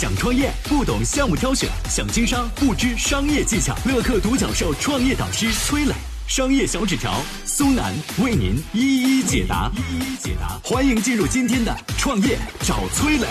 想创业不懂项目挑选，想经商不知商业技巧。乐客独角兽创业导师崔磊，商业小纸条苏南为您一一解答。一一解答，欢迎进入今天的创业找崔磊。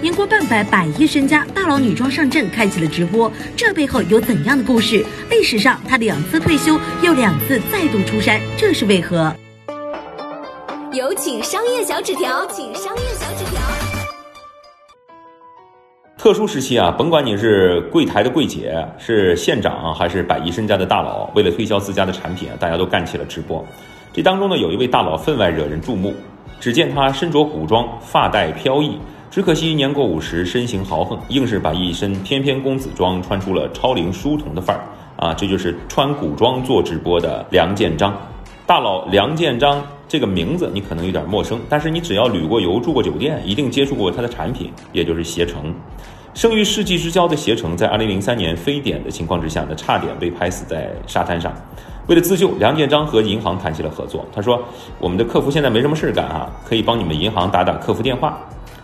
年过半百，百亿身家，大佬女装上阵，开启了直播。这背后有怎样的故事？历史上，她两次退休，又两次再度出山，这是为何？有请商业小纸条，请商业小纸条。特殊时期啊，甭管你是柜台的柜姐，是县长，还是百亿身家的大佬，为了推销自家的产品啊，大家都干起了直播。这当中呢，有一位大佬分外惹人注目。只见他身着古装，发带飘逸，只可惜年过五十，身形豪横，硬是把一身翩翩公子装穿出了超龄书童的范儿啊！这就是穿古装做直播的梁建章。大佬梁建章这个名字你可能有点陌生，但是你只要旅过游、住过酒店，一定接触过他的产品，也就是携程。生于世纪之交的携程，在2003年非典的情况之下呢，差点被拍死在沙滩上。为了自救，梁建章和银行谈起了合作。他说：“我们的客服现在没什么事干啊，可以帮你们银行打打客服电话。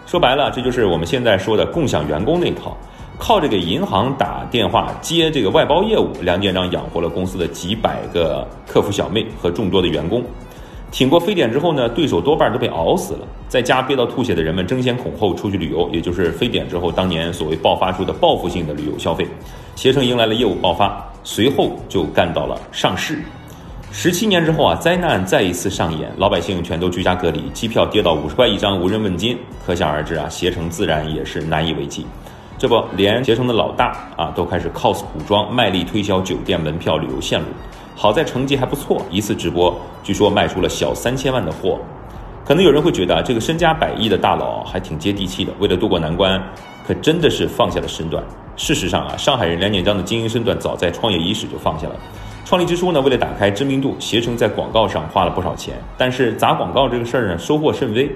说白了，这就是我们现在说的共享员工那一套。靠着给银行打电话接这个外包业务，梁建章养活了公司的几百个客服小妹和众多的员工。挺过非典之后呢，对手多半都被熬死了，在家憋到吐血的人们争先恐后出去旅游，也就是非典之后当年所谓爆发出的报复性的旅游消费。携程迎来了业务爆发，随后就干到了上市。十七年之后啊，灾难再一次上演，老百姓全都居家隔离，机票跌到五十块一张，无人问津。可想而知啊，携程自然也是难以为继。这不，连携程的老大啊都开始 cos 古装，卖力推销酒店门票、旅游线路。好在成绩还不错，一次直播据说卖出了小三千万的货。可能有人会觉得啊，这个身家百亿的大佬还挺接地气的，为了渡过难关，可真的是放下了身段。事实上啊，上海人梁建章的经营身段早在创业伊始就放下了。创立之初呢，为了打开知名度，携程在广告上花了不少钱，但是砸广告这个事儿呢，收获甚微。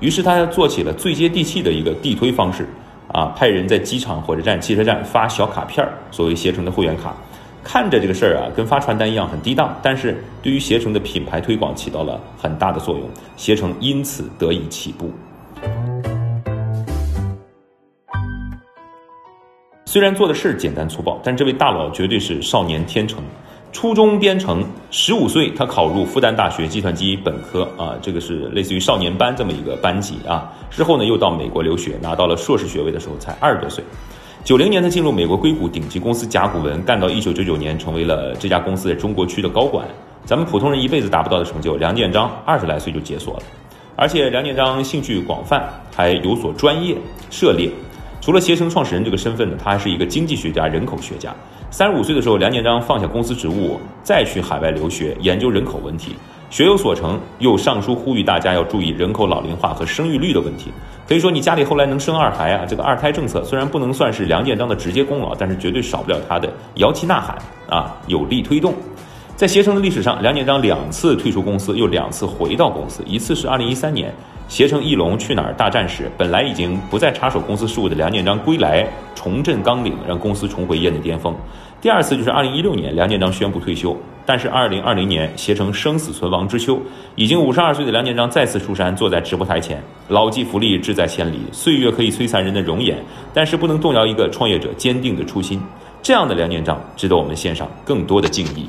于是他做起了最接地气的一个地推方式。啊，派人在机场、火车站、汽车站发小卡片儿，作为携程的会员卡，看着这个事儿啊，跟发传单一样很低档，但是对于携程的品牌推广起到了很大的作用，携程因此得以起步。虽然做的事简单粗暴，但这位大佬绝对是少年天成。初中编程，十五岁他考入复旦大学计算机本科啊，这个是类似于少年班这么一个班级啊。之后呢，又到美国留学，拿到了硕士学位的时候才二十多岁。九零年他进入美国硅谷顶级公司甲骨文，干到一九九九年成为了这家公司在中国区的高管。咱们普通人一辈子达不到的成就，梁建章二十来岁就解锁了。而且梁建章兴趣广泛，还有所专业涉猎。除了携程创始人这个身份呢，他还是一个经济学家、人口学家。三十五岁的时候，梁建章放下公司职务，再去海外留学研究人口问题，学有所成，又上书呼吁大家要注意人口老龄化和生育率的问题。可以说，你家里后来能生二孩啊，这个二胎政策虽然不能算是梁建章的直接功劳，但是绝对少不了他的摇旗呐喊啊，有力推动。在携程的历史上，梁建章两次退出公司，又两次回到公司。一次是二零一三年，携程翼龙去哪儿大战时，本来已经不再插手公司事务的梁建章归来，重振纲领，让公司重回业内巅峰。第二次就是二零一六年，梁建章宣布退休。但是二零二零年，携程生死存亡之秋，已经五十二岁的梁建章再次出山，坐在直播台前，老骥伏枥，志在千里。岁月可以摧残人的容颜，但是不能动摇一个创业者坚定的初心。这样的梁建章，值得我们献上更多的敬意。